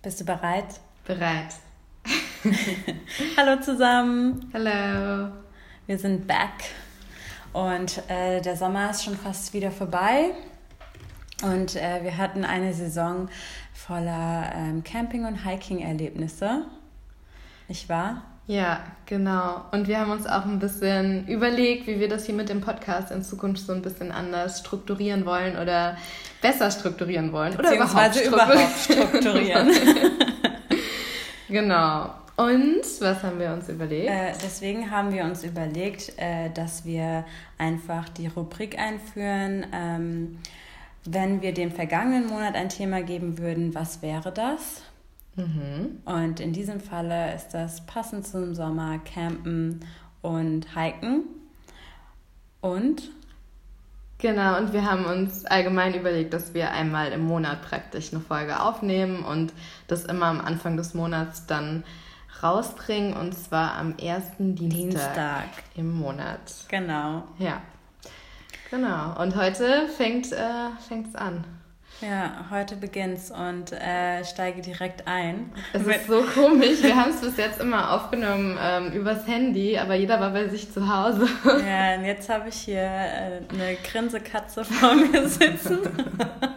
Bist du bereit? Bereit. Hallo zusammen. Hallo. Wir sind back und äh, der Sommer ist schon fast wieder vorbei und äh, wir hatten eine Saison voller ähm, Camping- und Hiking-Erlebnisse. Nicht wahr? Ja, genau. Und wir haben uns auch ein bisschen überlegt, wie wir das hier mit dem Podcast in Zukunft so ein bisschen anders strukturieren wollen oder besser strukturieren wollen. Oder überhaupt strukturieren. Überhaupt strukturieren. genau. Und was haben wir uns überlegt? Äh, deswegen haben wir uns überlegt, äh, dass wir einfach die Rubrik einführen. Ähm, wenn wir dem vergangenen Monat ein Thema geben würden, was wäre das? Mhm. Und in diesem Falle ist das passend zum Sommer Campen und Hiken. Und? Genau, und wir haben uns allgemein überlegt, dass wir einmal im Monat praktisch eine Folge aufnehmen und das immer am Anfang des Monats dann rausbringen und zwar am ersten Dienstag, Dienstag. im Monat. Genau. Ja. Genau. Und heute fängt es äh, an. Ja, heute beginnt's und äh, steige direkt ein. Es ist so komisch. Wir haben es bis jetzt immer aufgenommen ähm, übers Handy, aber jeder war bei sich zu Hause. Ja, und jetzt habe ich hier äh, eine Grinsekatze vor mir sitzen,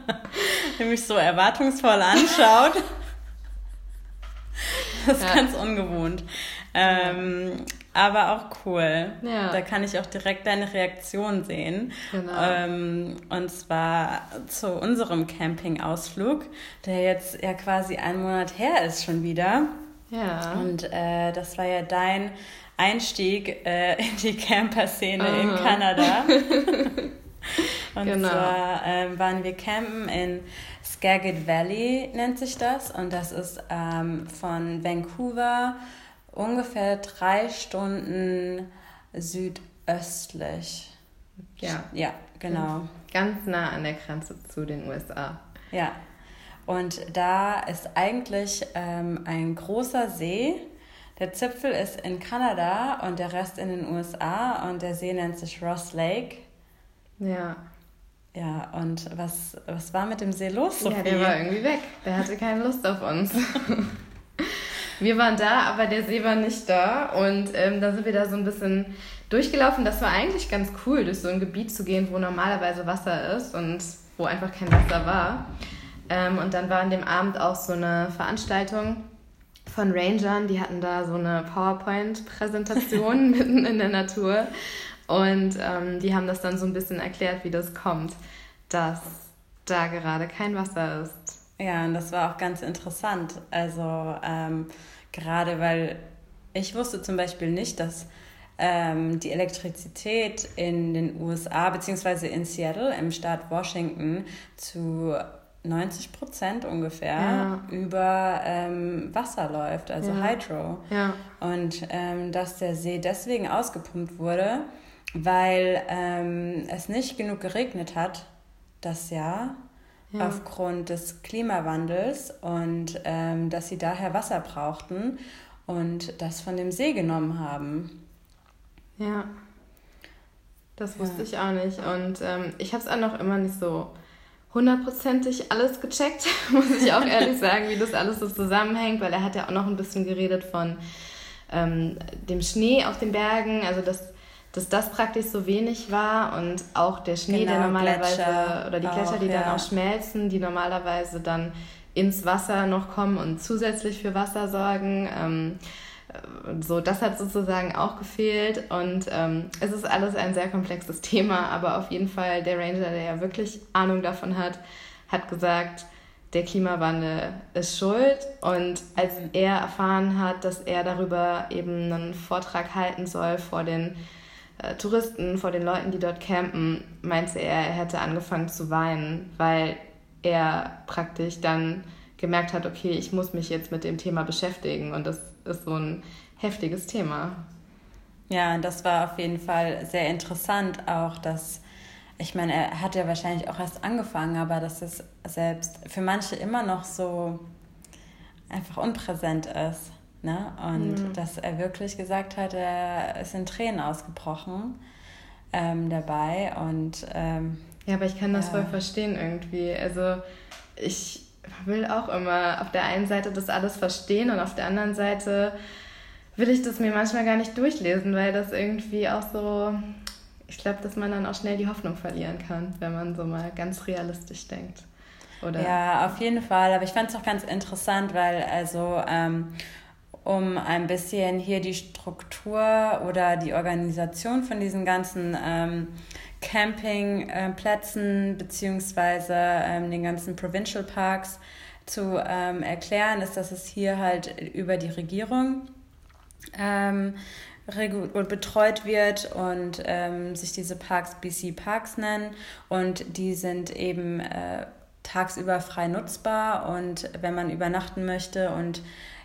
die mich so erwartungsvoll anschaut. Das ist ja. ganz ungewohnt. Ähm, aber auch cool. Ja. Da kann ich auch direkt deine Reaktion sehen. Genau. Ähm, und zwar zu unserem Campingausflug, der jetzt ja quasi einen Monat her ist schon wieder. Ja. Und äh, das war ja dein Einstieg äh, in die Camper-Szene in Kanada. und genau. zwar äh, waren wir campen in Skagit Valley, nennt sich das. Und das ist ähm, von Vancouver ungefähr drei Stunden südöstlich. Ja. Ja, genau. Ganz nah an der Grenze zu den USA. Ja. Und da ist eigentlich ähm, ein großer See. Der Zipfel ist in Kanada und der Rest in den USA und der See nennt sich Ross Lake. Ja. Ja, und was, was war mit dem See los, Sophie? Ja, der war irgendwie weg. Der hatte keine Lust auf uns. Wir waren da, aber der See war nicht da. Und ähm, da sind wir da so ein bisschen durchgelaufen. Das war eigentlich ganz cool, durch so ein Gebiet zu gehen, wo normalerweise Wasser ist und wo einfach kein Wasser war. Ähm, und dann war an dem Abend auch so eine Veranstaltung von Rangern. Die hatten da so eine PowerPoint-Präsentation mitten in der Natur. Und ähm, die haben das dann so ein bisschen erklärt, wie das kommt, dass da gerade kein Wasser ist. Ja, und das war auch ganz interessant. Also ähm, gerade weil ich wusste zum Beispiel nicht, dass ähm, die Elektrizität in den USA beziehungsweise in Seattle im Staat Washington zu 90 Prozent ungefähr ja. über ähm, Wasser läuft, also ja. Hydro. Ja. Und ähm, dass der See deswegen ausgepumpt wurde, weil ähm, es nicht genug geregnet hat das Jahr ja. aufgrund des Klimawandels und ähm, dass sie daher Wasser brauchten und das von dem See genommen haben. Ja, das wusste ja. ich auch nicht. Und ähm, ich habe es auch noch immer nicht so hundertprozentig alles gecheckt, muss ich auch ehrlich sagen, wie das alles so zusammenhängt, weil er hat ja auch noch ein bisschen geredet von ähm, dem Schnee auf den Bergen, also dass dass das praktisch so wenig war und auch der Schnee, genau, der normalerweise Gletscher oder die Gletscher, die ja. dann auch schmelzen, die normalerweise dann ins Wasser noch kommen und zusätzlich für Wasser sorgen. Ähm, so, das hat sozusagen auch gefehlt und ähm, es ist alles ein sehr komplexes Thema, aber auf jeden Fall der Ranger, der ja wirklich Ahnung davon hat, hat gesagt, der Klimawandel ist schuld. Und als er erfahren hat, dass er darüber eben einen Vortrag halten soll vor den äh, Touristen, vor den Leuten, die dort campen, meinte er, er hätte angefangen zu weinen, weil er praktisch dann gemerkt hat, okay, ich muss mich jetzt mit dem Thema beschäftigen und das ist so ein heftiges Thema. Ja, das war auf jeden Fall sehr interessant auch, dass ich meine, er hat ja wahrscheinlich auch erst angefangen, aber dass es selbst für manche immer noch so einfach unpräsent ist. Ne? Und mhm. dass er wirklich gesagt hat, er ist in Tränen ausgebrochen ähm, dabei. Und, ähm, ja, aber ich kann das ja. voll verstehen irgendwie. Also ich will auch immer auf der einen Seite das alles verstehen und auf der anderen Seite will ich das mir manchmal gar nicht durchlesen, weil das irgendwie auch so, ich glaube, dass man dann auch schnell die Hoffnung verlieren kann, wenn man so mal ganz realistisch denkt. Oder? Ja, auf jeden Fall. Aber ich fand es auch ganz interessant, weil also ähm, um ein bisschen hier die Struktur oder die Organisation von diesen ganzen ähm, Campingplätzen äh, beziehungsweise ähm, den ganzen Provincial Parks zu ähm, erklären, ist, dass es hier halt über die Regierung ähm, betreut wird und ähm, sich diese Parks BC Parks nennen. Und die sind eben äh, tagsüber frei nutzbar und wenn man übernachten möchte und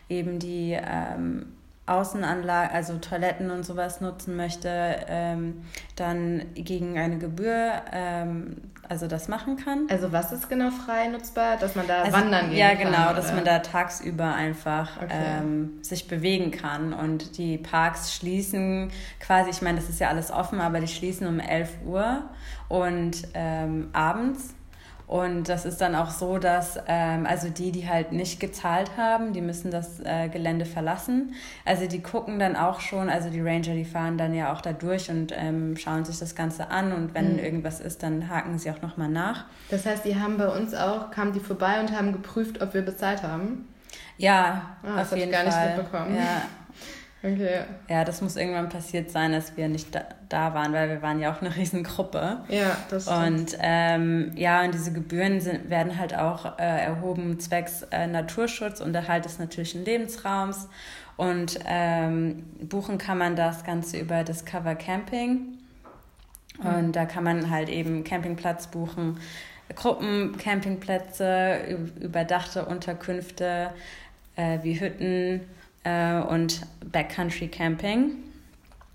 eben die ähm, Außenanlagen, also Toiletten und sowas nutzen möchte, ähm, dann gegen eine Gebühr ähm, also das machen kann. Also was ist genau frei nutzbar? Dass man da also, wandern gehen ja, kann? Ja, genau, dass man da tagsüber einfach okay. ähm, sich bewegen kann. Und die Parks schließen quasi, ich meine, das ist ja alles offen, aber die schließen um 11 Uhr und ähm, abends. Und das ist dann auch so, dass ähm, also die, die halt nicht gezahlt haben, die müssen das äh, Gelände verlassen. Also die gucken dann auch schon, also die Ranger, die fahren dann ja auch da durch und ähm, schauen sich das Ganze an und wenn mhm. irgendwas ist, dann haken sie auch nochmal nach. Das heißt, die haben bei uns auch, kamen die vorbei und haben geprüft, ob wir bezahlt haben? Ja, ah, auf jeden Fall. Das habe ich gar nicht mitbekommen. Ja. Okay. Ja, das muss irgendwann passiert sein, dass wir nicht da, da waren, weil wir waren ja auch eine Riesengruppe. Ja, das stimmt. Und ähm, ja, und diese Gebühren sind, werden halt auch äh, erhoben zwecks äh, Naturschutz und Erhalt des natürlichen Lebensraums. Und ähm, buchen kann man das Ganze über Discover Camping. Mhm. Und da kann man halt eben Campingplatz buchen, Gruppencampingplätze, überdachte Unterkünfte äh, wie Hütten äh, und Backcountry Camping.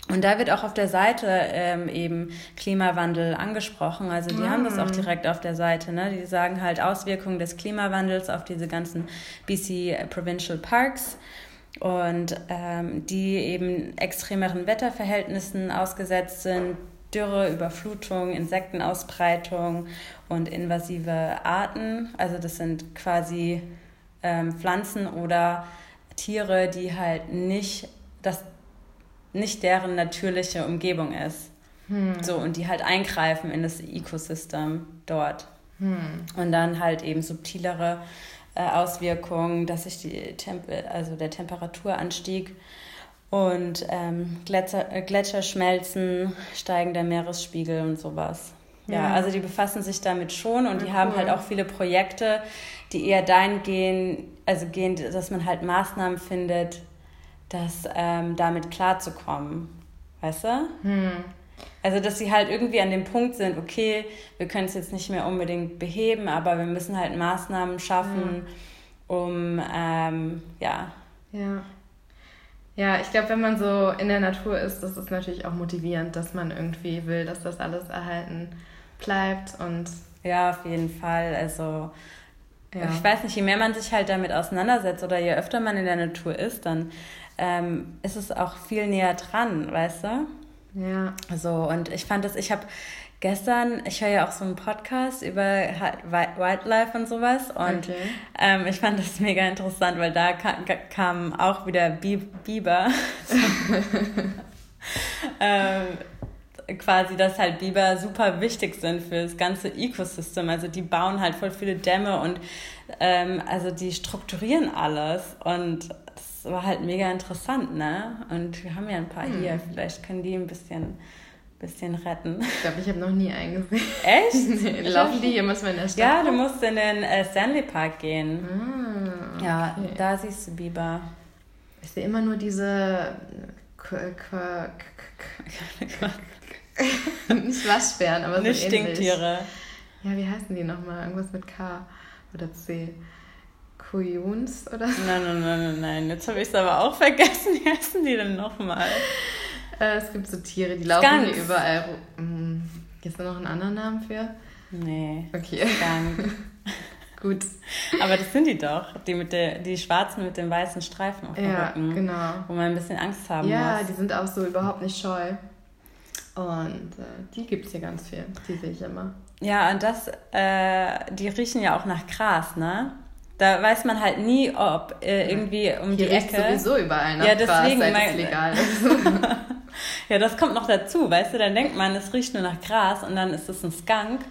Und da wird auch auf der Seite ähm, eben Klimawandel angesprochen. Also die mm. haben das auch mm. direkt auf der Seite. Ne? Die sagen halt Auswirkungen des Klimawandels auf diese ganzen BC Provincial Parks und ähm, die eben extremeren Wetterverhältnissen ausgesetzt sind, Dürre, Überflutung, Insektenausbreitung und invasive Arten. Also das sind quasi ähm, Pflanzen oder Tiere, die halt nicht, das nicht deren natürliche Umgebung ist. Hm. So, und die halt eingreifen in das Ecosystem dort. Hm. Und dann halt eben subtilere äh, Auswirkungen, dass sich die Temp also der Temperaturanstieg und ähm, Gletscher, äh, Gletscher schmelzen, steigender Meeresspiegel und sowas. Ja, ja, also die befassen sich damit schon und ja, die haben halt auch viele Projekte, die eher dahin gehen, also gehen, dass man halt Maßnahmen findet, das ähm, damit klarzukommen. Weißt du? Hm. Also, dass sie halt irgendwie an dem Punkt sind, okay, wir können es jetzt nicht mehr unbedingt beheben, aber wir müssen halt Maßnahmen schaffen, ja. um, ähm, ja. Ja. Ja, ich glaube, wenn man so in der Natur ist, das ist natürlich auch motivierend, dass man irgendwie will, dass das alles erhalten bleibt und. Ja, auf jeden Fall. Also, ja. ich weiß nicht, je mehr man sich halt damit auseinandersetzt oder je öfter man in der Natur ist, dann ähm, ist es auch viel näher dran, weißt du? Ja. So, und ich fand das, ich habe gestern, ich höre ja auch so einen Podcast über Wildlife und sowas und okay. ähm, ich fand das mega interessant, weil da kam, kam auch wieder Biber. ähm, quasi, dass halt Biber super wichtig sind für das ganze Ecosystem. Also die bauen halt voll viele Dämme und ähm, also die strukturieren alles und das war halt mega interessant, ne? Und wir haben ja ein paar hm. hier, vielleicht können die ein bisschen bisschen retten. Ich glaube, ich habe noch nie einen gesehen. Echt? nee, laufen die hier muss man in der Stadt? Ja, du musst in den äh, Stanley Park gehen. Ah, okay. Ja, da siehst du Biber. Ich sehe immer nur diese nicht Waschbären, aber so Nicht Stinktiere. Ja, wie heißen die nochmal? Irgendwas mit K oder C. Kujuns oder so? Nein, nein, nein, nein, nein. Jetzt habe ich es aber auch vergessen. Wie heißen die denn nochmal? Äh, es gibt so Tiere, die laufen Skunk. hier überall rum. Hm, Gibt es da noch einen anderen Namen für? Nee. Okay. Skunk. Gut. Aber das sind die doch, die mit der, die schwarzen mit den weißen Streifen auf dem ja, Rücken. genau. Wo man ein bisschen Angst haben ja, muss. Ja, die sind auch so überhaupt nicht scheu. Und äh, die gibt es hier ganz viel. Die sehe ich immer. Ja, und das, äh, die riechen ja auch nach Gras, ne? Da weiß man halt nie, ob äh, irgendwie um Hier die Ecke. sowieso überall nach ja, deswegen Gras, es legal ja, das kommt noch dazu, weißt du? Dann denkt man, es riecht nur nach Gras und dann ist es ein Skunk.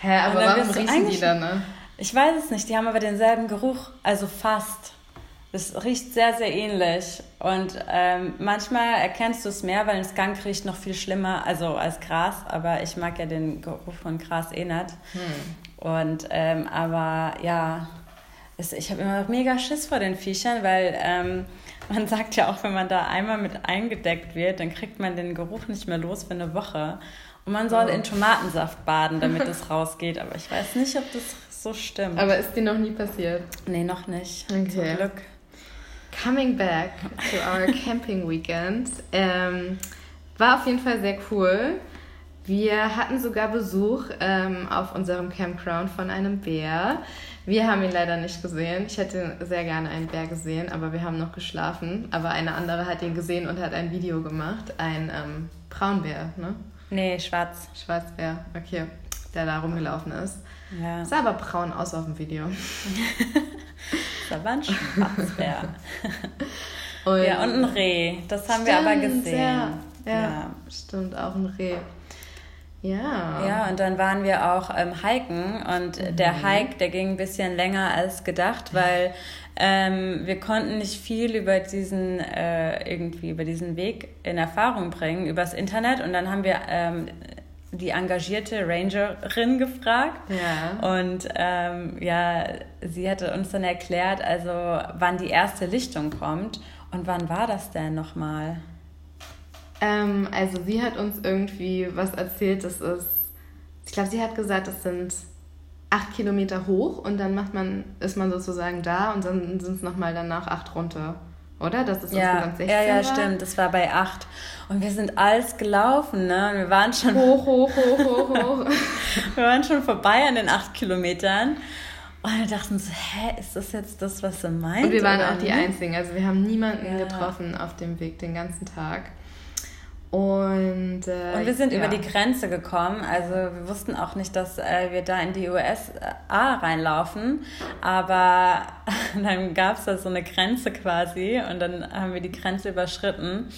Hä, aber warum riechen die dann, ne? Ich weiß es nicht, die haben aber denselben Geruch, also fast. Es riecht sehr, sehr ähnlich. Und ähm, manchmal erkennst du es mehr, weil ein Skunk riecht noch viel schlimmer, also als Gras. Aber ich mag ja den Geruch von Gras eh nicht. Hm. Und, ähm, aber ja, es, ich habe immer noch mega Schiss vor den Viechern, weil ähm, man sagt ja auch, wenn man da einmal mit eingedeckt wird, dann kriegt man den Geruch nicht mehr los für eine Woche. Und man soll oh. in Tomatensaft baden, damit es rausgeht. Aber ich weiß nicht, ob das so stimmt. Aber ist dir noch nie passiert? Nee, noch nicht. Okay. Zum Glück. Coming back to our camping weekend. Ähm, war auf jeden Fall sehr cool. Wir hatten sogar Besuch ähm, auf unserem Campground von einem Bär. Wir haben ihn leider nicht gesehen. Ich hätte sehr gerne einen Bär gesehen, aber wir haben noch geschlafen. Aber eine andere hat ihn gesehen und hat ein Video gemacht. Ein ähm, Braunbär, ne? Nee, schwarz. Schwarzbär, okay. Der da rumgelaufen ist. Ja. Sah aber braun aus auf dem Video. das war ein Schwarzbär. und, ja, und ein Reh. Das haben stimmt, wir aber gesehen. Ja, ja, ja, stimmt, auch ein Reh. Ja. Ja, und dann waren wir auch ähm, hiken und mhm. der Hike, der ging ein bisschen länger als gedacht, weil ähm, wir konnten nicht viel über diesen äh, irgendwie über diesen Weg in Erfahrung bringen übers Internet und dann haben wir ähm, die engagierte Rangerin gefragt. Ja. Und ähm, ja, sie hatte uns dann erklärt, also wann die erste Lichtung kommt. Und wann war das denn nochmal? Ähm, also sie hat uns irgendwie was erzählt, das ist, ich glaube, sie hat gesagt, das sind acht Kilometer hoch und dann macht man, ist man sozusagen da und dann sind es nochmal danach acht runter. Oder? Das ist ja, insgesamt 16 Ja, ja, war. stimmt. Das war bei 8. Und wir sind alles gelaufen, ne? wir waren schon... Hoch, hoch, hoch, hoch, hoch. wir waren schon vorbei an den 8 Kilometern. Und wir dachten so, hä, ist das jetzt das, was sie meint? Und wir waren auch die Einzigen. Also wir haben niemanden ja. getroffen auf dem Weg den ganzen Tag. Und, äh, und wir sind ja. über die Grenze gekommen. Also wir wussten auch nicht, dass äh, wir da in die USA reinlaufen. Aber dann gab es da so eine Grenze quasi und dann haben wir die Grenze überschritten.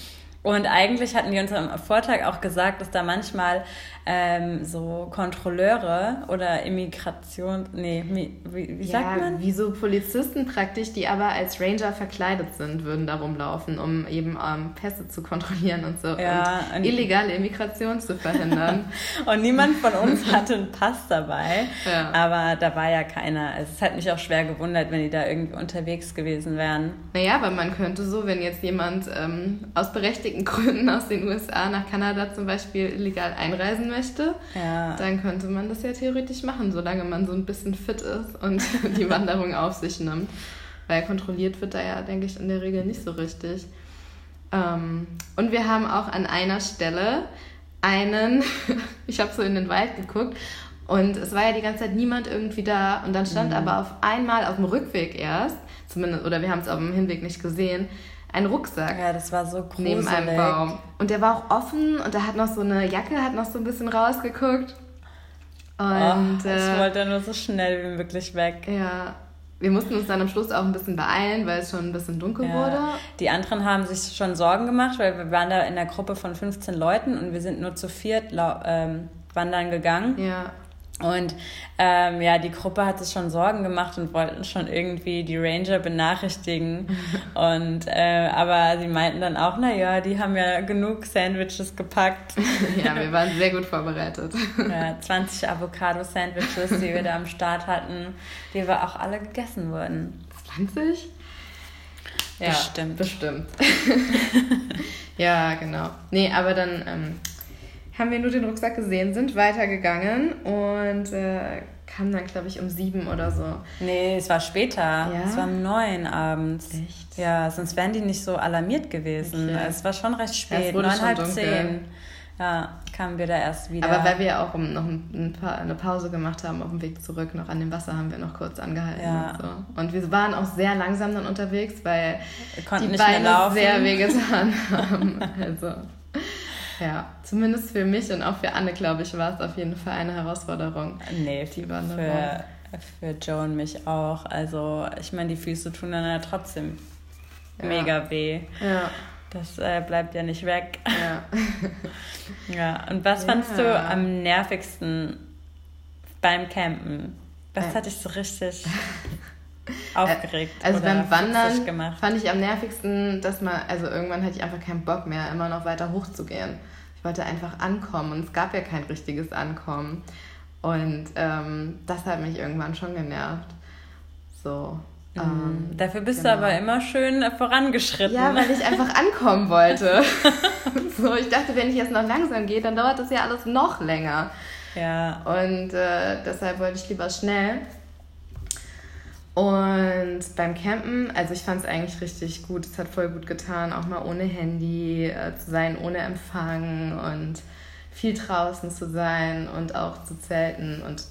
Und eigentlich hatten die uns am Vortag auch gesagt, dass da manchmal ähm, so Kontrolleure oder Immigration, nee, wie, wie ja, sagt man? Wie so Polizisten praktisch, die aber als Ranger verkleidet sind, würden da rumlaufen, um eben ähm, Pässe zu kontrollieren und so ja, und, und illegale Immigration zu verhindern. und niemand von uns hatte einen Pass dabei, ja. aber da war ja keiner. Also es hat mich auch schwer gewundert, wenn die da irgendwie unterwegs gewesen wären. Naja, aber man könnte so, wenn jetzt jemand ähm, aus berechtigten Gründen aus den USA nach Kanada zum Beispiel illegal einreisen möchte, ja. dann könnte man das ja theoretisch machen, solange man so ein bisschen fit ist und die Wanderung auf sich nimmt. Weil kontrolliert wird da ja, denke ich, in der Regel nicht so richtig. Ähm, und wir haben auch an einer Stelle einen, ich habe so in den Wald geguckt und es war ja die ganze Zeit niemand irgendwie da und dann stand mhm. aber auf einmal auf dem Rückweg erst, zumindest, oder wir haben es auf dem Hinweg nicht gesehen, ein Rucksack. Ja, das war so gruselig. Neben einem Baum. Und der war auch offen und da hat noch so eine Jacke, hat noch so ein bisschen rausgeguckt. Und, oh, ich äh, wollte nur so schnell wie möglich weg. Ja. Wir mussten uns dann am Schluss auch ein bisschen beeilen, weil es schon ein bisschen dunkel ja. wurde. Die anderen haben sich schon Sorgen gemacht, weil wir waren da in einer Gruppe von 15 Leuten und wir sind nur zu viert ähm, wandern gegangen. Ja. Und ähm, ja, die Gruppe hat sich schon Sorgen gemacht und wollten schon irgendwie die Ranger benachrichtigen. und äh, aber sie meinten dann auch, naja, die haben ja genug Sandwiches gepackt. ja, wir waren sehr gut vorbereitet. ja, 20 Avocado-Sandwiches, die wir da am Start hatten, die wir auch alle gegessen wurden. 20? Ja, bestimmt. Bestimmt. ja, genau. Nee, aber dann ähm, haben wir nur den Rucksack gesehen, sind weitergegangen und äh, kamen dann, glaube ich, um sieben oder so. Nee, es war später. Ja? Es war um neun abends. Echt? Ja, sonst wären die nicht so alarmiert gewesen. Okay. Es war schon recht spät, neun, halb zehn. Ja, kamen wir da erst wieder. Aber weil wir auch noch ein paar, eine Pause gemacht haben auf dem Weg zurück, noch an dem Wasser haben wir noch kurz angehalten. Ja. Und, so. und wir waren auch sehr langsam dann unterwegs, weil die Beine sehr wehgetan haben. Also ja, zumindest für mich und auch für Anne, glaube ich, war es auf jeden Fall eine Herausforderung. Nee, die Wanderung. Für, für Joe und mich auch. Also ich meine, die Füße tun dann ja trotzdem ja. mega weh. Ja. Das äh, bleibt ja nicht weg. Ja. ja. Und was ja. fandst du am nervigsten beim Campen? Was äh. hat dich so richtig aufgeregt? Also beim Wandern fand ich am nervigsten, dass man, also irgendwann hatte ich einfach keinen Bock mehr, immer noch weiter hochzugehen. Ich wollte einfach ankommen und es gab ja kein richtiges Ankommen. Und ähm, das hat mich irgendwann schon genervt. So. Mhm. Ähm, Dafür bist genau. du aber immer schön vorangeschritten. Ja, weil ich einfach ankommen wollte. so, ich dachte, wenn ich jetzt noch langsam gehe, dann dauert das ja alles noch länger. Ja. Und äh, deshalb wollte ich lieber schnell. Und beim Campen, also ich fand es eigentlich richtig gut. Es hat voll gut getan, auch mal ohne Handy äh, zu sein, ohne Empfang und viel draußen zu sein und auch zu zelten. Und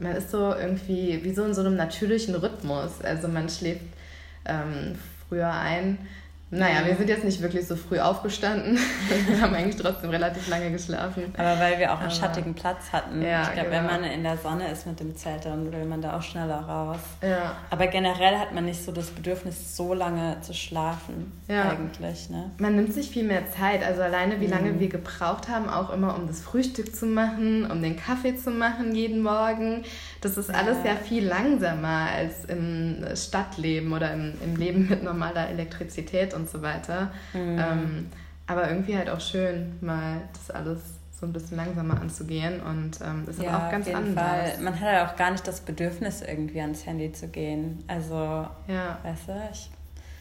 man ist so irgendwie wie so in so einem natürlichen Rhythmus. Also man schläft ähm, früher ein naja, wir sind jetzt nicht wirklich so früh aufgestanden. wir haben eigentlich trotzdem relativ lange geschlafen. Aber weil wir auch einen Aber, schattigen Platz hatten. Ja, ich glaube, genau. wenn man in der Sonne ist mit dem Zelt, dann will man da auch schneller raus. Ja. Aber generell hat man nicht so das Bedürfnis, so lange zu schlafen. Ja. Eigentlich, ne? Man nimmt sich viel mehr Zeit. Also alleine, wie lange mhm. wir gebraucht haben, auch immer um das Frühstück zu machen, um den Kaffee zu machen jeden Morgen. Das ist alles ja viel langsamer als im Stadtleben oder im, im Leben mit normaler Elektrizität und so weiter. Mhm. Ähm, aber irgendwie halt auch schön, mal das alles so ein bisschen langsamer anzugehen und ähm, ist ja, aber auch ganz anders. Fall. Man hat ja halt auch gar nicht das Bedürfnis, irgendwie ans Handy zu gehen. Also, ja. weißt du, ich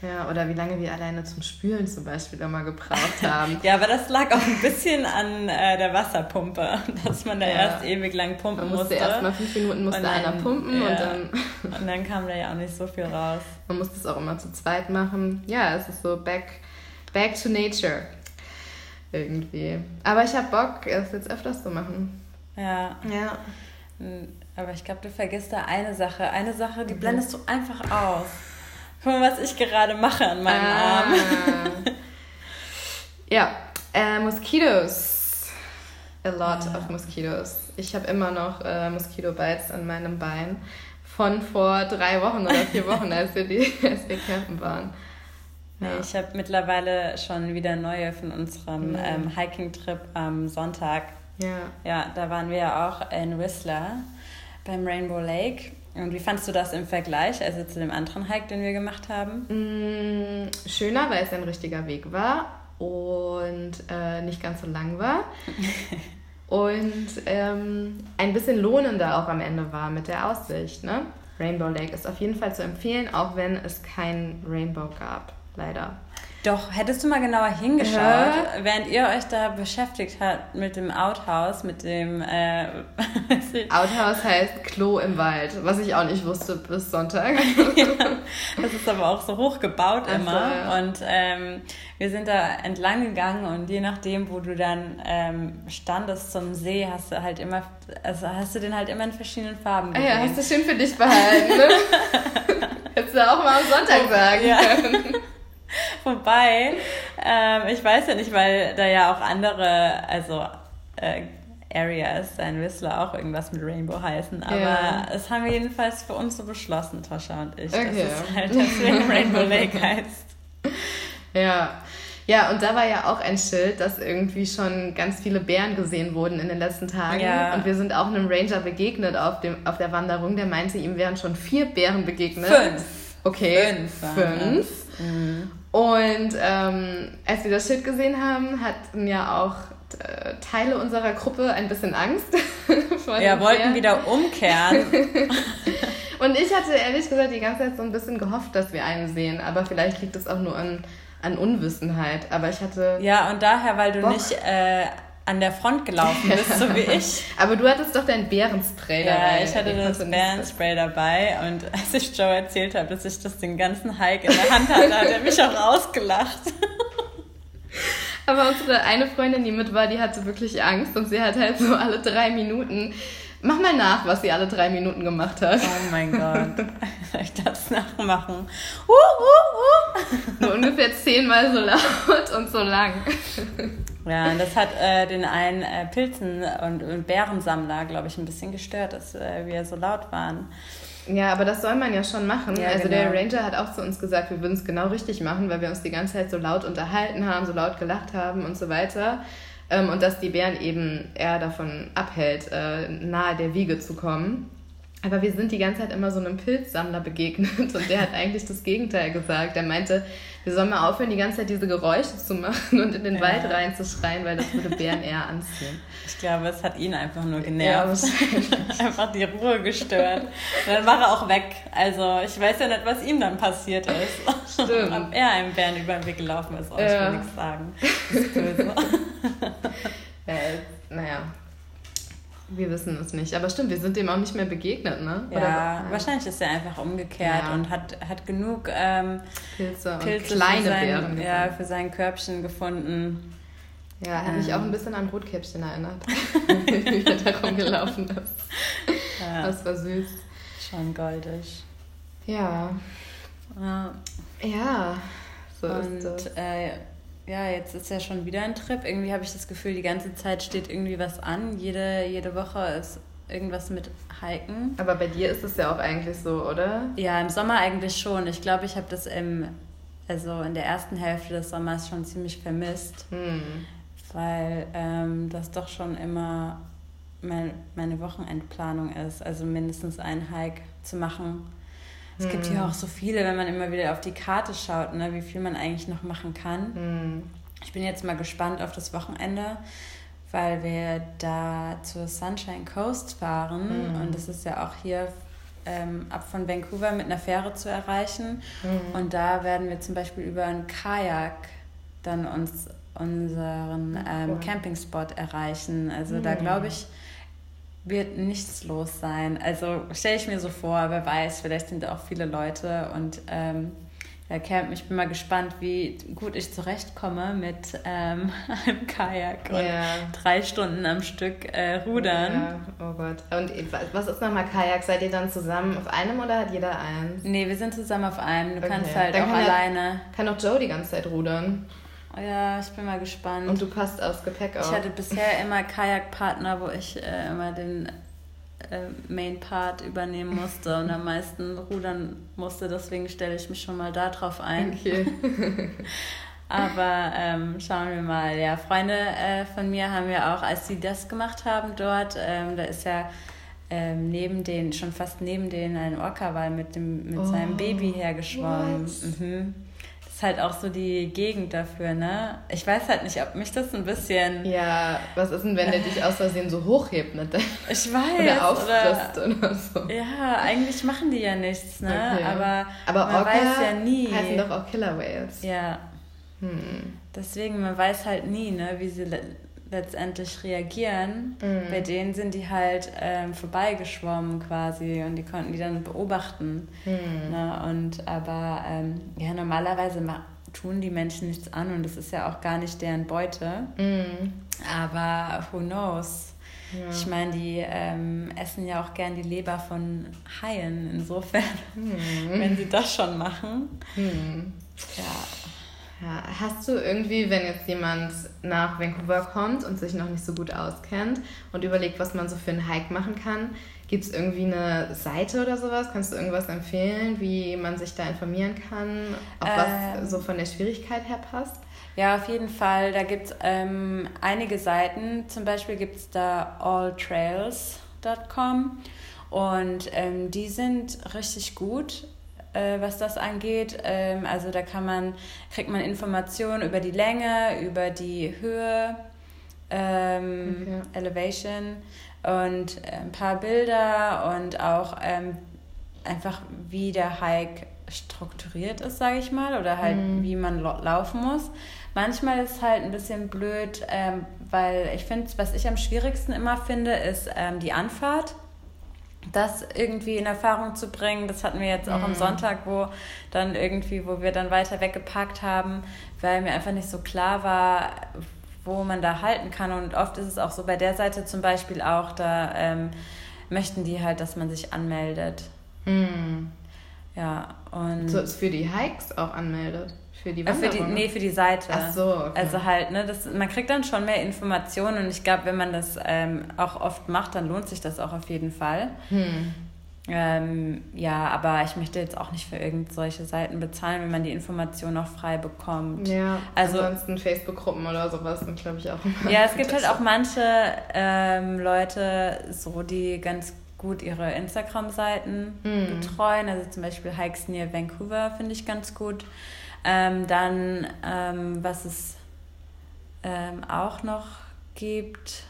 ja, oder wie lange wir alleine zum Spülen zum Beispiel immer gebraucht haben. ja, aber das lag auch ein bisschen an äh, der Wasserpumpe, dass man da ja. erst ewig lang pumpen man musste. musste. Erst mal fünf Minuten musste dann, einer pumpen ja. und dann... und dann kam da ja auch nicht so viel raus. Man musste es auch immer zu zweit machen. Ja, es ist so back, back to nature irgendwie. Aber ich habe Bock, es jetzt öfters zu machen. Ja. Ja. Aber ich glaube, du vergisst da eine Sache. Eine Sache, die mhm. blendest du einfach aus. Guck mal, was ich gerade mache an meinem ah. Arm. ja, äh, Moskitos. A lot ah. of mosquitoes. Ich habe immer noch äh, Mosquito-Bites an meinem Bein von vor drei Wochen oder vier Wochen, als wir, die, als wir campen waren. Ja. Ich habe mittlerweile schon wieder neue von unserem mhm. ähm, Hiking-Trip am Sonntag. Ja. Ja, da waren wir ja auch in Whistler beim Rainbow Lake. Und wie fandest du das im Vergleich, also zu dem anderen Hike, den wir gemacht haben? Mm, schöner, weil es ein richtiger Weg war und äh, nicht ganz so lang war. und ähm, ein bisschen lohnender auch am Ende war mit der Aussicht. Ne? Rainbow Lake ist auf jeden Fall zu empfehlen, auch wenn es kein Rainbow gab, leider. Doch, hättest du mal genauer hingeschaut, ja. während ihr euch da beschäftigt habt mit dem Outhouse, mit dem... Äh, Outhouse heißt Klo im Wald, was ich auch nicht wusste bis Sonntag. ja, das ist aber auch so hoch gebaut Ach immer. Ja. Und ähm, wir sind da entlang gegangen und je nachdem, wo du dann ähm, standest zum See, hast du halt immer, also hast du den halt immer in verschiedenen Farben gesehen. Ah ja, hast du schön für dich behalten, ne? Hättest du auch mal am Sonntag sagen ja. können. vorbei. Ähm, ich weiß ja nicht, weil da ja auch andere, also äh, Areas, ein Whistler auch irgendwas mit Rainbow heißen. Aber ja. es haben wir jedenfalls für uns so beschlossen, Toscha und ich, okay. dass es halt deswegen Rainbow Lake heißt. Ja. Ja, und da war ja auch ein Schild, dass irgendwie schon ganz viele Bären gesehen wurden in den letzten Tagen. Ja. Und wir sind auch einem Ranger begegnet auf, dem, auf der Wanderung, der meinte, ihm wären schon vier Bären begegnet. Fünf. Okay. Fünf. Fünf. Mhm. Und ähm, als wir das Schild gesehen haben, hatten ja auch äh, Teile unserer Gruppe ein bisschen Angst. Wir wollten wieder umkehren. Und ich hatte ehrlich gesagt die ganze Zeit so ein bisschen gehofft, dass wir einen sehen. Aber vielleicht liegt es auch nur an, an Unwissenheit. Aber ich hatte. Ja, und daher, weil du Bock. nicht äh, an der Front gelaufen bist, so wie ich. Aber du hattest doch dein Bärenspray ja, dabei. Ja, ich hatte das Bärenspray dabei und als ich Joe erzählt habe, dass ich das den ganzen Hike in der Hand hatte, hat er mich auch ausgelacht. Aber unsere eine Freundin, die mit war, die hatte wirklich Angst und sie hat halt so alle drei Minuten Mach mal nach, was sie alle drei Minuten gemacht hat. Oh mein Gott. Soll ich das nachmachen? Uh, uh, uh. Nur ungefähr zehnmal so laut und so lang. Ja, und das hat äh, den einen äh, Pilzen- und, und Bärensammler, glaube ich, ein bisschen gestört, dass äh, wir so laut waren. Ja, aber das soll man ja schon machen. Ja, also genau. der Ranger hat auch zu uns gesagt, wir würden es genau richtig machen, weil wir uns die ganze Zeit so laut unterhalten haben, so laut gelacht haben und so weiter. Ähm, und dass die Bären eben eher davon abhält, äh, nahe der Wiege zu kommen. Aber wir sind die ganze Zeit immer so einem Pilzsammler begegnet und der hat eigentlich das Gegenteil gesagt. Er meinte, wir sollen mal aufhören, die ganze Zeit diese Geräusche zu machen und in den ja. Wald reinzuschreien, weil das würde Bären eher anziehen. Ich glaube, es hat ihn einfach nur genervt. Ja, einfach die Ruhe gestört. Und dann war er auch weg. Also ich weiß ja nicht, was ihm dann passiert ist. Stimmt. Ob er einem Bären über den Weg gelaufen ist, oh, ich will nichts sagen. Das ist böse. ja, naja, wir wissen es nicht. Aber stimmt, wir sind dem auch nicht mehr begegnet, ne? Oder, ja, wahrscheinlich ist er einfach umgekehrt ja. und hat, hat genug ähm, Pilze, Pilze kleine für sein, Beeren ja, für sein Körbchen gefunden. Ja, hat ähm. mich auch ein bisschen an Rotkäppchen erinnert, wie er da rumgelaufen ist. Ja. Das war süß. Schon goldig. Ja. Ja. Ja, so und, ist das. Äh, ja, jetzt ist ja schon wieder ein Trip. Irgendwie habe ich das Gefühl, die ganze Zeit steht irgendwie was an. Jede, jede Woche ist irgendwas mit Hiken. Aber bei dir ist es ja auch eigentlich so, oder? Ja, im Sommer eigentlich schon. Ich glaube, ich habe das im, also in der ersten Hälfte des Sommers schon ziemlich vermisst. Hm. Weil ähm, das doch schon immer mein, meine Wochenendplanung ist. Also mindestens einen Hike zu machen es gibt hier hm. auch so viele, wenn man immer wieder auf die Karte schaut, ne, wie viel man eigentlich noch machen kann. Mhm. Ich bin jetzt mal gespannt auf das Wochenende, weil wir da zur Sunshine Coast fahren mhm. und das ist ja auch hier ähm, ab von Vancouver mit einer Fähre zu erreichen. Mhm. Und da werden wir zum Beispiel über einen Kajak dann uns unseren ähm, Campingspot erreichen. Also da hm. glaube ich, wird nichts los sein. Also stelle ich mir so vor, wer weiß, vielleicht sind da auch viele Leute und ähm, ja, Camp, ich bin mal gespannt, wie gut ich zurechtkomme mit ähm, einem Kajak und ja. drei Stunden am Stück äh, rudern. Ja. Oh Gott. Und was ist nochmal Kajak? Seid ihr dann zusammen auf einem oder hat jeder eins? Nee, wir sind zusammen auf einem. Du okay. kannst halt dann auch kann alleine. Ja, kann auch Joe die ganze Zeit rudern. Ja, ich bin mal gespannt. Und du passt aufs Gepäck auf. Ich hatte bisher immer Kajakpartner, wo ich äh, immer den äh, Main Part übernehmen musste und am meisten rudern musste. Deswegen stelle ich mich schon mal darauf ein. Okay. Aber ähm, schauen wir mal. Ja, Freunde äh, von mir haben ja auch, als sie das gemacht haben dort, ähm, da ist ja ähm, neben den, schon fast neben denen ein Orca-Wal mit, mit oh, seinem Baby hergeschwommen. Mhm ist halt auch so die Gegend dafür, ne? Ich weiß halt nicht, ob mich das ein bisschen. Ja, was ist denn, wenn der dich aus Versehen so hochhebt, ne? Ich weiß. Oder auffrisst oder, oder, so. Ja, eigentlich machen die ja nichts, ne? Okay. Aber, Aber man Orca weiß ja nie. heißen doch auch Killer Whales. Ja. Hm. Deswegen, man weiß halt nie, ne, wie sie letztendlich reagieren. Mhm. Bei denen sind die halt ähm, vorbeigeschwommen quasi und die konnten die dann beobachten. Mhm. Ne? Und aber ähm, ja, normalerweise tun die Menschen nichts an und das ist ja auch gar nicht deren Beute. Mhm. Aber who knows? Ja. Ich meine, die ähm, essen ja auch gern die Leber von Haien. Insofern, mhm. wenn sie das schon machen. Mhm. Ja, ja, hast du irgendwie, wenn jetzt jemand nach Vancouver kommt und sich noch nicht so gut auskennt und überlegt, was man so für einen Hike machen kann, gibt es irgendwie eine Seite oder sowas? Kannst du irgendwas empfehlen, wie man sich da informieren kann, auch was ähm, so von der Schwierigkeit her passt? Ja, auf jeden Fall. Da gibt es ähm, einige Seiten. Zum Beispiel gibt es da alltrails.com und ähm, die sind richtig gut äh, was das angeht. Ähm, also da kann man, kriegt man Informationen über die Länge, über die Höhe, ähm, okay. Elevation und ein paar Bilder und auch ähm, einfach wie der Hike strukturiert ist, sage ich mal, oder halt mhm. wie man laufen muss. Manchmal ist es halt ein bisschen blöd, ähm, weil ich finde, was ich am schwierigsten immer finde, ist ähm, die Anfahrt das irgendwie in Erfahrung zu bringen. Das hatten wir jetzt auch mhm. am Sonntag, wo dann irgendwie, wo wir dann weiter weggepackt haben, weil mir einfach nicht so klar war, wo man da halten kann. Und oft ist es auch so bei der Seite zum Beispiel auch, da ähm, möchten die halt, dass man sich anmeldet. Mhm. Ja, und. So für die Hikes auch anmeldet. Für die Wanderung? Für die, nee, für die Seite. Ach so. Okay. Also halt, ne, das, man kriegt dann schon mehr Informationen und ich glaube, wenn man das ähm, auch oft macht, dann lohnt sich das auch auf jeden Fall. Hm. Ähm, ja, aber ich möchte jetzt auch nicht für irgendwelche Seiten bezahlen, wenn man die Informationen auch frei bekommt. Ja, also, ansonsten Facebook-Gruppen oder sowas sind, glaube ich, auch. Ja, es gibt halt auch manche ähm, Leute, so die ganz gut ihre Instagram-Seiten mm. betreuen. Also zum Beispiel Hikes Near Vancouver finde ich ganz gut. Ähm, dann, ähm, was es ähm, auch noch gibt,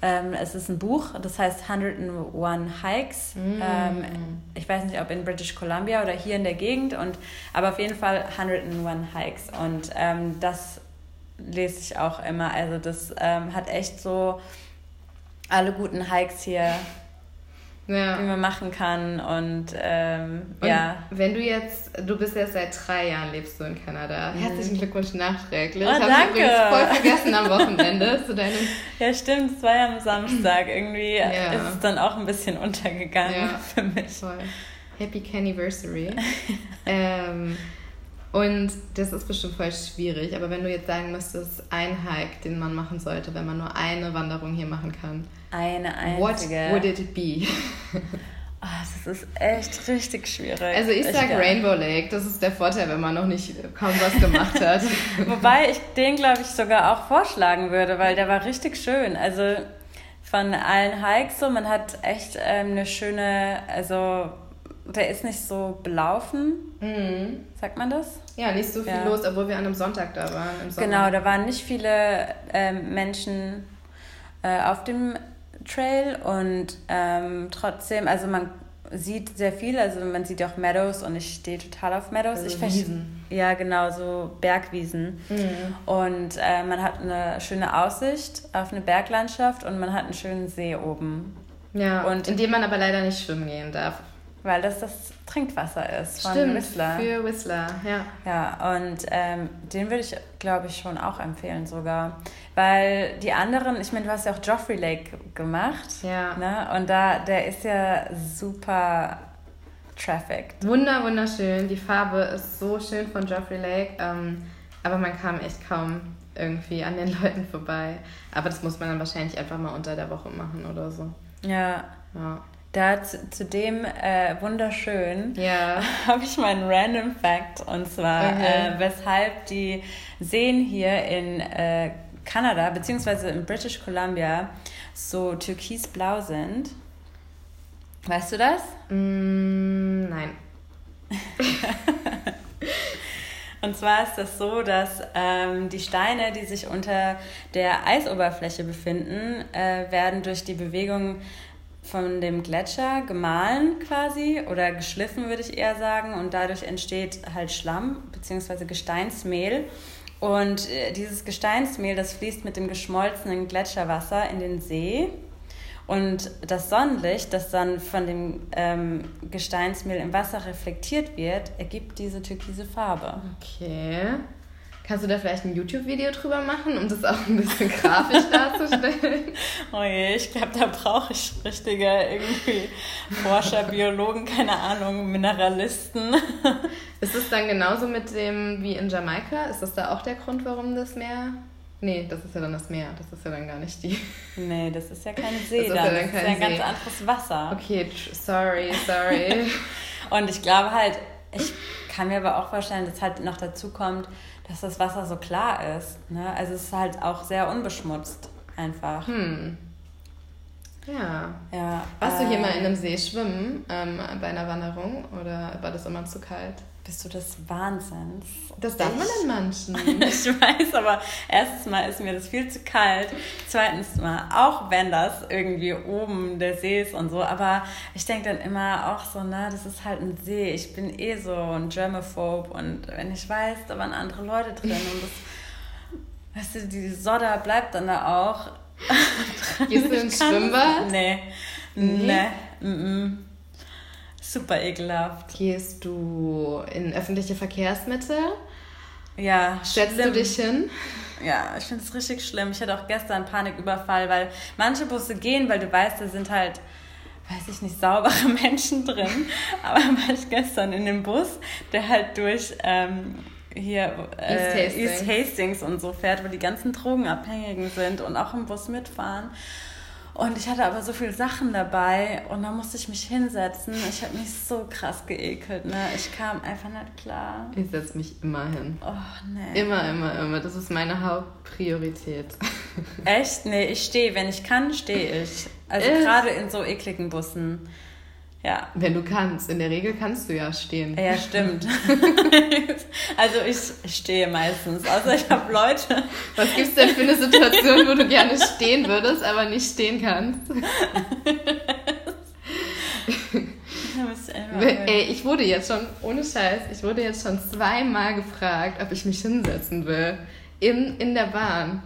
ähm, es ist ein Buch, das heißt 101 Hikes. Mm. Ähm, ich weiß nicht, ob in British Columbia oder hier in der Gegend, und, aber auf jeden Fall 101 Hikes. Und das lese ich auch immer. Also das ähm, hat echt so alle guten Hikes hier ja. die man machen kann. Und, ähm, und ja. Wenn du jetzt, du bist ja seit drei Jahren lebst du in Kanada. Mhm. Herzlichen Glückwunsch nachträglich. Oh, ich habe übrigens voll vergessen am Wochenende zu deinem. Ja, stimmt, es war ja am Samstag. Irgendwie ja. ist es dann auch ein bisschen untergegangen ja, für mich. Voll. Happy Canniversary. ähm, und das ist bestimmt voll schwierig, aber wenn du jetzt sagen müsstest, ein Hike, den man machen sollte, wenn man nur eine Wanderung hier machen kann. Eine einzige. What would it be? Oh, das ist echt richtig schwierig. Also ich sag Rainbow Lake, das ist der Vorteil, wenn man noch nicht kaum was gemacht hat. Wobei ich den, glaube ich, sogar auch vorschlagen würde, weil der war richtig schön. Also von allen Hikes so, man hat echt ähm, eine schöne, also der ist nicht so belaufen. Mhm. Sagt man das? Ja, nicht so viel ja. los, obwohl wir an einem Sonntag da waren. Genau, da waren nicht viele ähm, Menschen äh, auf dem Trail und ähm, trotzdem, also man sieht sehr viel, also man sieht auch Meadows und ich stehe total auf Meadows. Also ich Wiesen. Ja, genau, so Bergwiesen. Mhm. Und äh, man hat eine schöne Aussicht auf eine Berglandschaft und man hat einen schönen See oben. Ja, und in dem man aber leider nicht schwimmen gehen darf weil das das Trinkwasser ist von Stimmt, Whistler. für Whistler, ja. Ja, und ähm, den würde ich, glaube ich, schon auch empfehlen sogar. Weil die anderen, ich meine, du hast ja auch Joffrey Lake gemacht. Ja. Ne? Und da, der ist ja super trafficked. Wunder, wunderschön. Die Farbe ist so schön von Joffrey Lake. Ähm, aber man kam echt kaum irgendwie an den Leuten vorbei. Aber das muss man dann wahrscheinlich einfach mal unter der Woche machen oder so. Ja. Ja. Da zu, zu dem äh, wunderschön ja. habe ich meinen Random Fact und zwar, okay. äh, weshalb die Seen hier in äh, Kanada beziehungsweise in British Columbia so türkisblau sind. Weißt du das? Mm, nein. Und zwar ist das so, dass ähm, die Steine, die sich unter der Eisoberfläche befinden, äh, werden durch die Bewegung von dem Gletscher gemahlen quasi oder geschliffen, würde ich eher sagen. Und dadurch entsteht halt Schlamm bzw. Gesteinsmehl. Und äh, dieses Gesteinsmehl, das fließt mit dem geschmolzenen Gletscherwasser in den See. Und das Sonnenlicht, das dann von dem ähm, Gesteinsmehl im Wasser reflektiert wird, ergibt diese türkise Farbe. Okay. Kannst du da vielleicht ein YouTube-Video drüber machen, um das auch ein bisschen grafisch darzustellen? Oh je, ich glaube, da brauche ich richtige irgendwie Forscher, Biologen, keine Ahnung, Mineralisten. Ist es dann genauso mit dem wie in Jamaika? Ist das da auch der Grund, warum das Meer Nee, das ist ja dann das Meer. Das ist ja dann gar nicht die. Nee, das ist ja kein See. Das ist, dann. Ja, dann das ist ja ein ganz anderes Wasser. Okay, sorry, sorry. Und ich glaube halt, ich kann mir aber auch vorstellen, dass halt noch dazu kommt, dass das Wasser so klar ist. Ne? Also es ist halt auch sehr unbeschmutzt einfach. Hm. Ja. ja Warst äh, du hier mal in einem See schwimmen ähm, bei einer Wanderung oder war das immer zu kalt? Bist du des Wahnsinns? Das darf man in manchen. ich weiß, aber erstens mal ist mir das viel zu kalt. Zweitens mal, auch wenn das irgendwie oben der See ist und so, aber ich denke dann immer auch so, na, das ist halt ein See. Ich bin eh so ein Germaphobe und wenn ich weiß, da waren andere Leute drin und das, weißt du, die Sodder bleibt dann da auch. Gehst du ins Schwimmbad? Nee. Nee. nee. Mm -mm. Super ekelhaft. Gehst du in öffentliche Verkehrsmittel? Ja. Stellst schlimm. du dich hin? Ja, ich finde es richtig schlimm. Ich hatte auch gestern einen Paniküberfall, weil manche Busse gehen, weil du weißt, da sind halt weiß ich nicht, saubere Menschen drin. Aber war ich gestern in dem Bus, der halt durch ähm, hier äh, East, Hastings. East Hastings und so fährt, wo die ganzen Drogenabhängigen sind und auch im Bus mitfahren. Und ich hatte aber so viele Sachen dabei und da musste ich mich hinsetzen. Ich habe mich so krass geekelt. Ne? Ich kam einfach nicht klar. Ich setze mich immer hin. Oh, nee. Immer, immer, immer. Das ist meine Hauptpriorität. Echt? Nee, ich stehe. Wenn ich kann, stehe ich. Also gerade in so ekligen Bussen. Ja. Wenn du kannst. In der Regel kannst du ja stehen. Ja, stimmt. also ich stehe meistens. Außer ich habe Leute. Was gibt es denn für eine Situation, wo du gerne stehen würdest, aber nicht stehen kannst? Ey, ich wurde jetzt schon, ohne Scheiß, ich wurde jetzt schon zweimal gefragt, ob ich mich hinsetzen will. In, in der Bahn.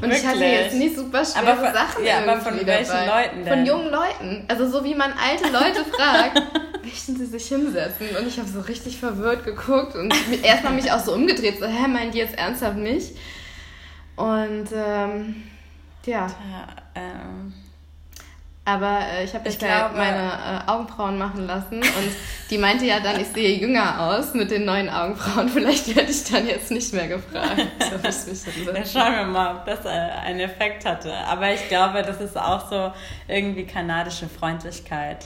Und Wirklich? ich hatte jetzt nicht super schwere aber von, Sachen Ja, aber von welchen dabei. Leuten denn? Von jungen Leuten. Also so wie man alte Leute fragt, möchten sie sich hinsetzen? Und ich habe so richtig verwirrt geguckt und erstmal mich auch so umgedreht, so, hä, meint die jetzt ernsthaft nicht? Und ähm, ja. ja ähm, aber äh, ich habe jetzt halt meine äh, Augenbrauen machen lassen und die meinte ja dann, ich sehe jünger aus mit den neuen Augenbrauen. Vielleicht werde ich dann jetzt nicht mehr gefragt. dann schauen wir mal, ob das äh, einen Effekt hatte. Aber ich glaube, das ist auch so irgendwie kanadische Freundlichkeit.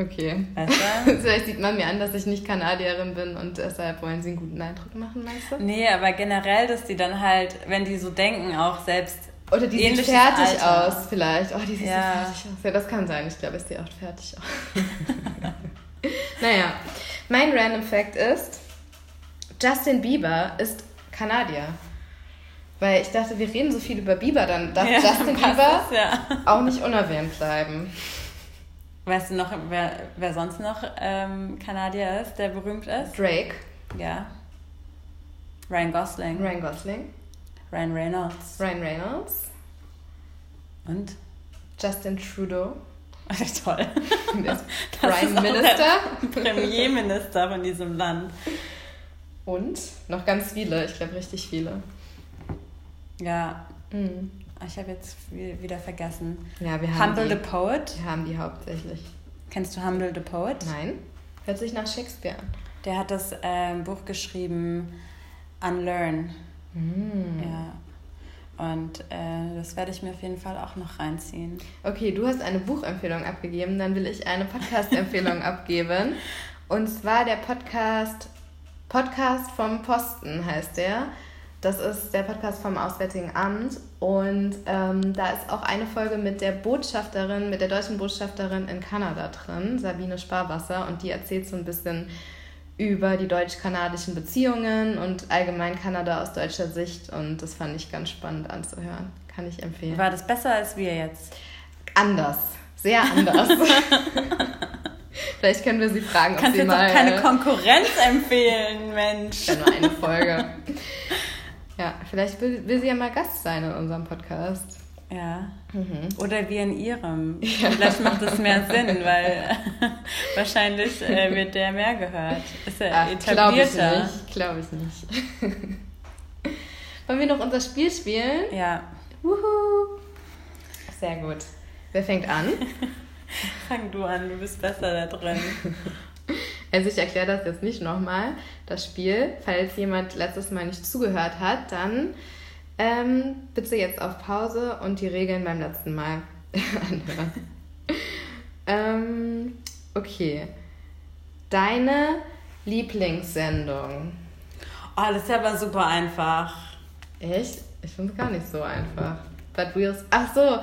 Okay. Weißt du? Vielleicht sieht man mir an, dass ich nicht Kanadierin bin und deshalb wollen sie einen guten Eindruck machen, meinst du? Nee, aber generell, dass die dann halt, wenn die so denken, auch selbst oder die sieht fertig Alter. aus, vielleicht. Oh, die sieht ja. so fertig aus. Ja, das kann sein. Ich glaube, es sieht auch fertig aus. naja, mein Random Fact ist, Justin Bieber ist Kanadier. Weil ich dachte, wir reden so viel über Bieber, dann darf ja, Justin Bieber es, ja. auch nicht unerwähnt bleiben. Weißt du noch, wer, wer sonst noch ähm, Kanadier ist, der berühmt ist? Drake. Ja. Ryan Gosling. Ryan Gosling. Ryan Reynolds. Ryan Reynolds. Und? Justin Trudeau. Toll. Prime Minister. Premierminister von diesem Land. Und noch ganz viele, ich glaube richtig viele. Ja. Mhm. Ich habe jetzt wieder vergessen. Ja, wir haben Humble die, the Poet. Wir haben die hauptsächlich. Kennst du Humble the Poet? Nein. Hört sich nach Shakespeare an. Der hat das äh, Buch geschrieben, Unlearn. Mm. Ja. Und äh, das werde ich mir auf jeden Fall auch noch reinziehen. Okay, du hast eine Buchempfehlung abgegeben, dann will ich eine Podcast-Empfehlung abgeben. Und zwar der Podcast Podcast vom Posten heißt der. Das ist der Podcast vom Auswärtigen Amt. Und ähm, da ist auch eine Folge mit der Botschafterin, mit der deutschen Botschafterin in Kanada drin, Sabine Sparwasser. Und die erzählt so ein bisschen über die deutsch-kanadischen Beziehungen und allgemein Kanada aus deutscher Sicht. Und das fand ich ganz spannend anzuhören. Kann ich empfehlen. War das besser als wir jetzt? Anders. Sehr anders. Vielleicht können wir sie fragen, ob Kannst sie mal... Kannst keine Konkurrenz empfehlen, Mensch. Ja, nur eine Folge. Ja, vielleicht will, will sie ja mal Gast sein in unserem Podcast. Ja. Mhm. Oder wie in ihrem. Ja. Vielleicht macht es mehr Sinn, weil wahrscheinlich äh, wird der mehr gehört. Ist er Ach, etablierter? Glaube ich nicht. Glaube ich nicht. Wollen wir noch unser Spiel spielen? Ja. Wuhu. Sehr gut. Wer fängt an? Fang du an, du bist besser da drin. Also ich erkläre das jetzt nicht nochmal, das Spiel. Falls jemand letztes Mal nicht zugehört hat, dann ähm, bitte jetzt auf Pause und die Regeln beim letzten Mal anhören. ähm, okay. Deine Lieblingssendung. Oh, das ist aber super einfach. Echt? Ich finde es gar nicht so einfach. But Wheels. Ach so.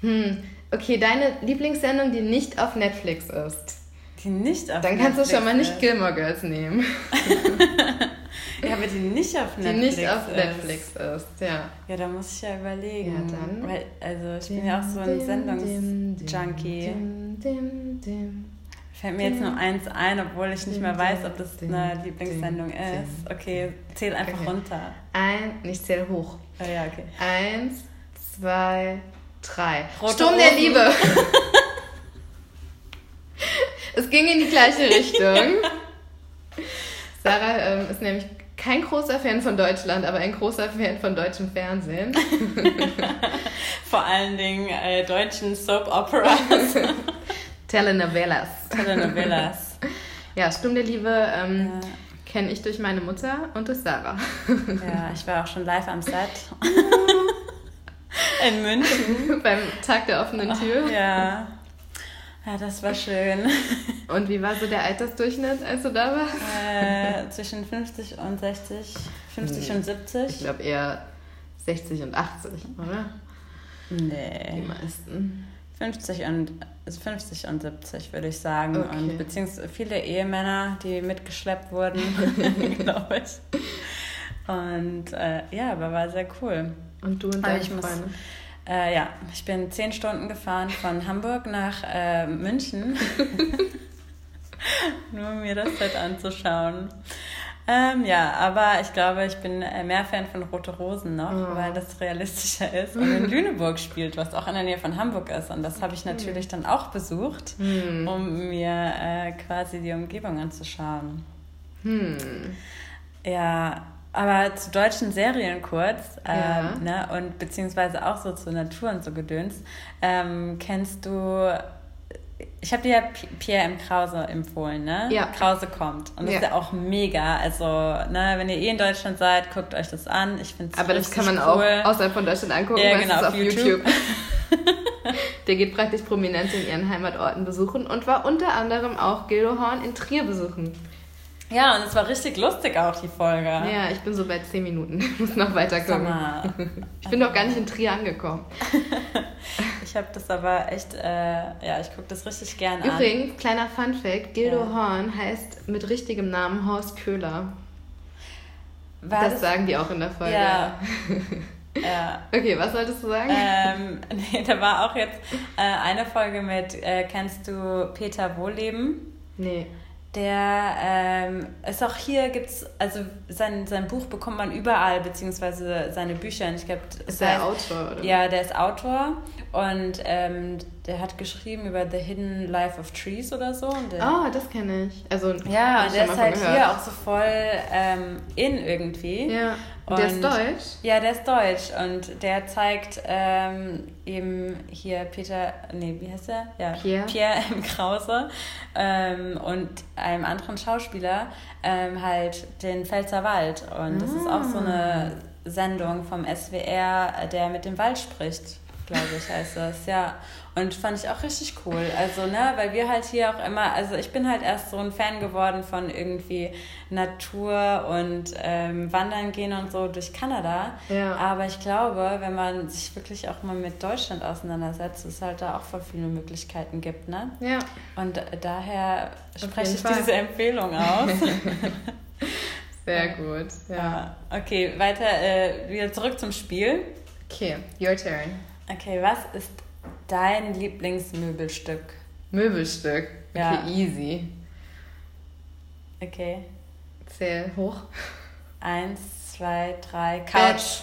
Hm. Okay, deine Lieblingssendung, die nicht auf Netflix ist. Die nicht auf Dann Netflix kannst du schon mal nicht Gilmore Girls nehmen. Ja, aber die nicht auf Netflix Die nicht auf Netflix ist. ist, ja. Ja, da muss ich ja überlegen. Ja, dann. Weil, also ich bin ja auch so ein Sendungsjunkie. Fällt mir jetzt nur eins ein, obwohl ich nicht mehr weiß, ob das eine Lieblingssendung ist. Okay, zähl einfach okay. runter. Ein, ich zähle hoch. Oh ja, okay. Eins, zwei, drei. Rote Sturm der Liebe. es ging in die gleiche Richtung. Sarah ähm, ist nämlich kein großer Fan von Deutschland, aber ein großer Fan von deutschem Fernsehen. Vor allen Dingen äh, deutschen Soap Operas. Telenovelas. Telenovelas. ja, Sturm der Liebe ähm, ja. kenne ich durch meine Mutter und durch Sarah. ja, ich war auch schon live am Set. In München. Beim Tag der offenen Tür. Oh, ja. Ja, das war schön. Und wie war so der Altersdurchschnitt, als du da warst? Äh, zwischen 50 und 60, 50 hm. und 70. Ich glaube eher 60 und 80, oder? Nee. Die meisten. 50 und, 50 und 70, würde ich sagen. Okay. Und beziehungsweise viele Ehemänner, die mitgeschleppt wurden, glaube ich. Und äh, ja, aber war sehr cool. Und du und deine Freunde? Äh, ja, ich bin zehn Stunden gefahren von Hamburg nach äh, München. Nur um mir das Set anzuschauen. Ähm, ja, aber ich glaube, ich bin äh, mehr Fan von Rote Rosen noch, oh. weil das realistischer ist und in Lüneburg spielt, was auch in der Nähe von Hamburg ist. Und das habe ich natürlich dann auch besucht, hm. um mir äh, quasi die Umgebung anzuschauen. Hm. Ja, aber zu deutschen Serien kurz, ähm, ja. ne, und beziehungsweise auch so zur Natur und so Gedöns. Ähm, kennst du, ich habe dir ja Pierre M. Krause empfohlen, ne? Ja. Krause kommt. Und das ja. ist ja auch mega. Also, ne, wenn ihr eh in Deutschland seid, guckt euch das an. Ich finde Aber das kann man cool. auch außerhalb von Deutschland angucken, ja, genau, auf, auf YouTube. YouTube. Der geht praktisch Prominente in ihren Heimatorten besuchen und war unter anderem auch Gildo Horn in Trier besuchen. Ja, und es war richtig lustig auch, die Folge. Ja, ich bin so bei 10 Minuten. Ich muss noch weiterkommen. Ich bin noch gar nicht in Trier angekommen. ich habe das aber echt, äh, ja, ich gucke das richtig gern Übrigens, an. Übrigens, kleiner Funfact, Gildo ja. Horn heißt mit richtigem Namen Horst Köhler. War das, das sagen die auch in der Folge. Ja. Ja. Okay, was solltest du sagen? Ähm, nee, da war auch jetzt äh, eine Folge mit, äh, kennst du Peter Wohleben? Nee. Der ähm, ist auch hier, gibt's, also sein, sein Buch bekommt man überall, beziehungsweise seine Bücher. Ich glaube, ist der Autor, oder? Ja, der ist Autor und ähm, der hat geschrieben über The Hidden Life of Trees oder so. Ah, oh, das kenne ich. Also, ja, und der ist halt gehört. hier auch so voll ähm, in irgendwie. Ja. Und der ist deutsch? Ja, der ist deutsch und der zeigt ähm, eben hier Peter, nee, wie heißt der? Ja, Pierre, Pierre M. Krause ähm, und einem anderen Schauspieler ähm, halt den Pfälzer Wald. Und das ist auch so eine ah. Sendung vom SWR, der mit dem Wald spricht glaube ich, heißt das, ja. Und fand ich auch richtig cool. Also, ne, weil wir halt hier auch immer, also ich bin halt erst so ein Fan geworden von irgendwie Natur und ähm, Wandern gehen und so durch Kanada. Ja. Aber ich glaube, wenn man sich wirklich auch mal mit Deutschland auseinandersetzt, es halt da auch voll viele Möglichkeiten gibt, ne? Ja. Und daher spreche ich Fall. diese Empfehlung aus. Sehr gut, ja. ja. Okay, weiter, äh, wieder zurück zum Spiel. Okay, your turn. Okay, was ist dein Lieblingsmöbelstück? Möbelstück? Okay, ja. easy. Okay. Zähl hoch. Eins, zwei, drei. Couch.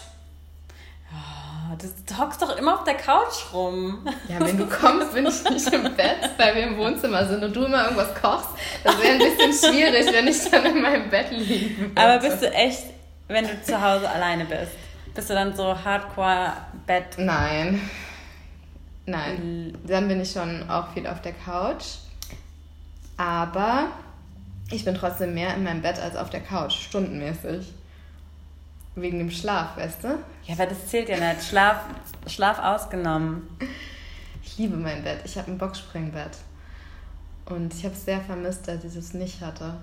Oh, du hockst doch immer auf der Couch rum. Ja, wenn du kommst, bin ich nicht im Bett, weil wir im Wohnzimmer sind und du immer irgendwas kochst. Das wäre ein bisschen schwierig, wenn ich dann in meinem Bett liegen würde. Aber bist du echt, wenn du zu Hause alleine bist? Bist du dann so Hardcore-Bett? Nein. Nein. Dann bin ich schon auch viel auf der Couch. Aber ich bin trotzdem mehr in meinem Bett als auf der Couch, stundenmäßig. Wegen dem Schlaf, weißt du? Ja, aber das zählt ja nicht. Schlaf, Schlaf ausgenommen. Ich liebe mein Bett. Ich habe ein Boxspringbett. Und ich habe es sehr vermisst, dass ich es nicht hatte.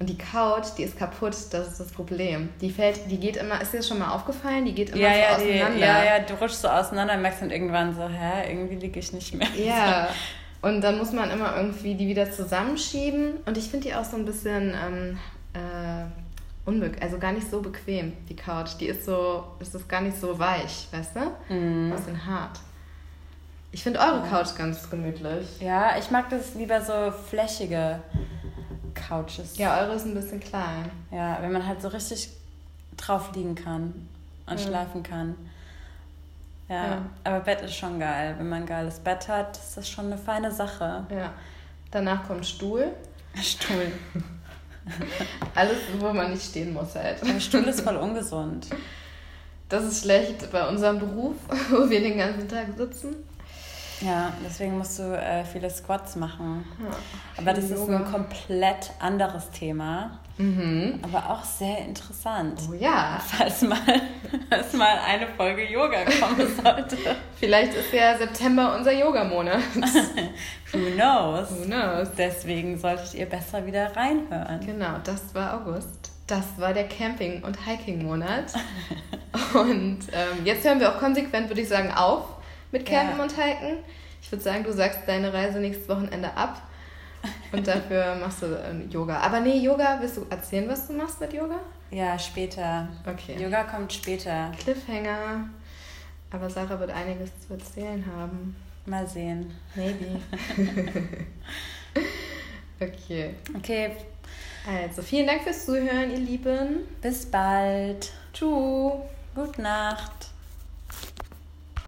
Und die Couch, die ist kaputt, das ist das Problem. Die fällt, die geht immer, ist dir das schon mal aufgefallen? Die geht immer ja, so ja, auseinander. Die, ja, ja, du rutschst so auseinander und merkst dann irgendwann so, hä, irgendwie liege ich nicht mehr. Ja. Und dann muss man immer irgendwie die wieder zusammenschieben. Und ich finde die auch so ein bisschen ähm, äh, unbequem, also gar nicht so bequem, die Couch. Die ist so, ist das gar nicht so weich, weißt du? Mhm. Ein bisschen hart. Ich finde eure Couch ganz gemütlich. Ja, ich mag das lieber so flächige. Couches. Ja, eure ist ein bisschen klein. Ja, wenn man halt so richtig drauf liegen kann und ja. schlafen kann. Ja, ja, aber Bett ist schon geil. Wenn man ein geiles Bett hat, ist das schon eine feine Sache. Ja. Danach kommt Stuhl. Stuhl. Alles, wo man nicht stehen muss halt. Der Stuhl ist voll ungesund. Das ist schlecht bei unserem Beruf, wo wir den ganzen Tag sitzen. Ja, deswegen musst du äh, viele Squats machen. Ja, Aber das Yoga. ist ein komplett anderes Thema. Mhm. Aber auch sehr interessant. Oh ja. Falls mal, falls mal eine Folge Yoga kommen sollte. Vielleicht ist ja September unser Yoga-Monat. Who knows? Who knows? Deswegen solltet ihr besser wieder reinhören. Genau, das war August. Das war der Camping- und Hiking-Monat. und ähm, jetzt hören wir auch konsequent, würde ich sagen, auf mit Campen ja. und Hiken. Ich würde sagen, du sagst deine Reise nächstes Wochenende ab und dafür machst du ähm, Yoga. Aber nee, Yoga, willst du erzählen, was du machst mit Yoga? Ja, später. Okay. Yoga kommt später. Cliffhanger. Aber Sarah wird einiges zu erzählen haben. Mal sehen. Maybe. okay. Okay. Also, vielen Dank fürs Zuhören, ihr Lieben. Bis bald. Tschüss. Gute Nacht.